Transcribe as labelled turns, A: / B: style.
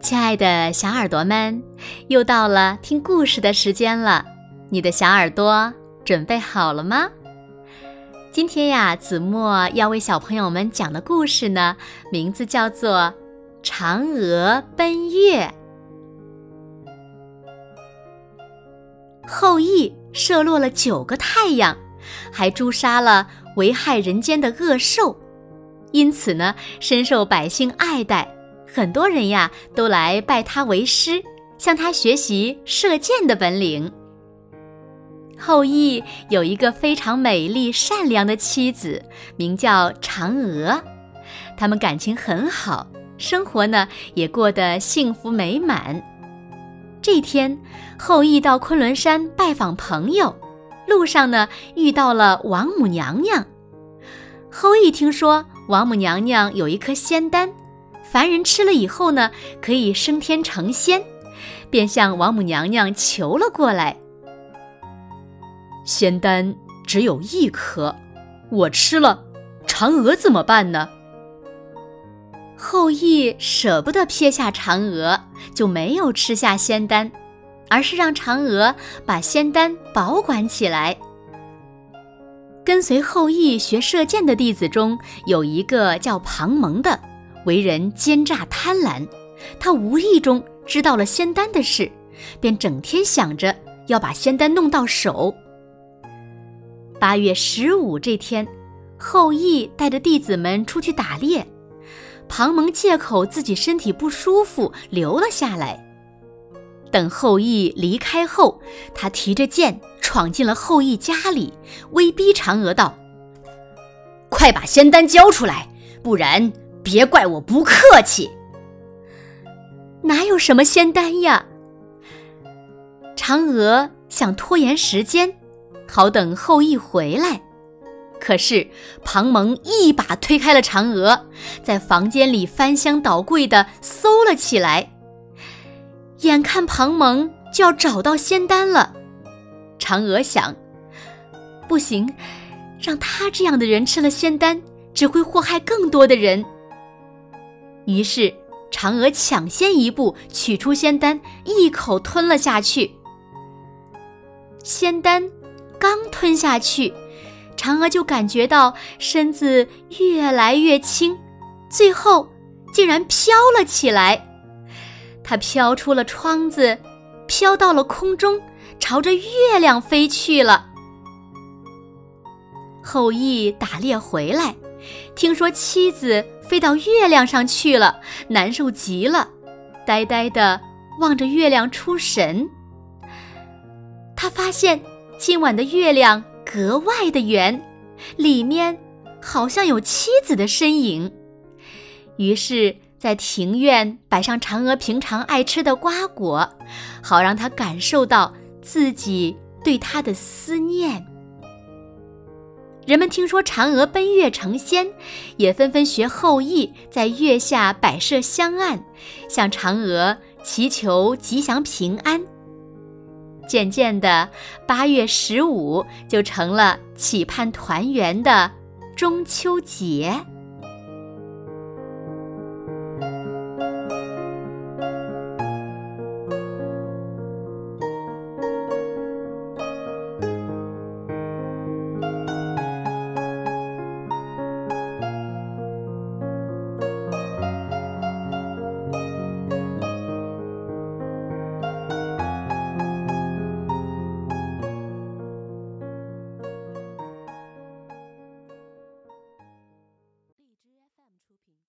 A: 亲爱的小耳朵们，又到了听故事的时间了，你的小耳朵准备好了吗？今天呀，子墨要为小朋友们讲的故事呢，名字叫做《嫦娥奔月》。后羿射落了九个太阳，还诛杀了危害人间的恶兽，因此呢，深受百姓爱戴。很多人呀，都来拜他为师，向他学习射箭的本领。后羿有一个非常美丽善良的妻子，名叫嫦娥，他们感情很好，生活呢也过得幸福美满。这天，后羿到昆仑山拜访朋友，路上呢遇到了王母娘娘。后羿听说王母娘娘有一颗仙丹，凡人吃了以后呢可以升天成仙，便向王母娘娘求了过来。
B: 仙丹只有一颗，我吃了，嫦娥怎么办呢？
A: 后羿舍不得撇下嫦娥，就没有吃下仙丹，而是让嫦娥把仙丹保管起来。跟随后羿学射箭的弟子中有一个叫庞蒙的，为人奸诈贪婪，他无意中知道了仙丹的事，便整天想着要把仙丹弄到手。八月十五这天，后羿带着弟子们出去打猎，庞蒙借口自己身体不舒服留了下来。等后羿离开后，他提着剑闯进了后羿家里，威逼嫦娥道：“
B: 快把仙丹交出来，不然别怪我不客气。”
A: 哪有什么仙丹呀？嫦娥想拖延时间。好等后羿回来，可是庞蒙一把推开了嫦娥，在房间里翻箱倒柜的搜了起来。眼看庞蒙就要找到仙丹了，嫦娥想：不行，让他这样的人吃了仙丹，只会祸害更多的人。于是，嫦娥抢先一步取出仙丹，一口吞了下去。仙丹。刚吞下去，嫦娥就感觉到身子越来越轻，最后竟然飘了起来。她飘出了窗子，飘到了空中，朝着月亮飞去了。后羿打猎回来，听说妻子飞到月亮上去了，难受极了，呆呆地望着月亮出神。他发现。今晚的月亮格外的圆，里面好像有妻子的身影。于是，在庭院摆上嫦娥平常爱吃的瓜果，好让她感受到自己对他的思念。人们听说嫦娥奔月成仙，也纷纷学后羿，在月下摆设香案，向嫦娥祈求吉祥平安。渐渐的，八月十五就成了期盼团圆的中秋节。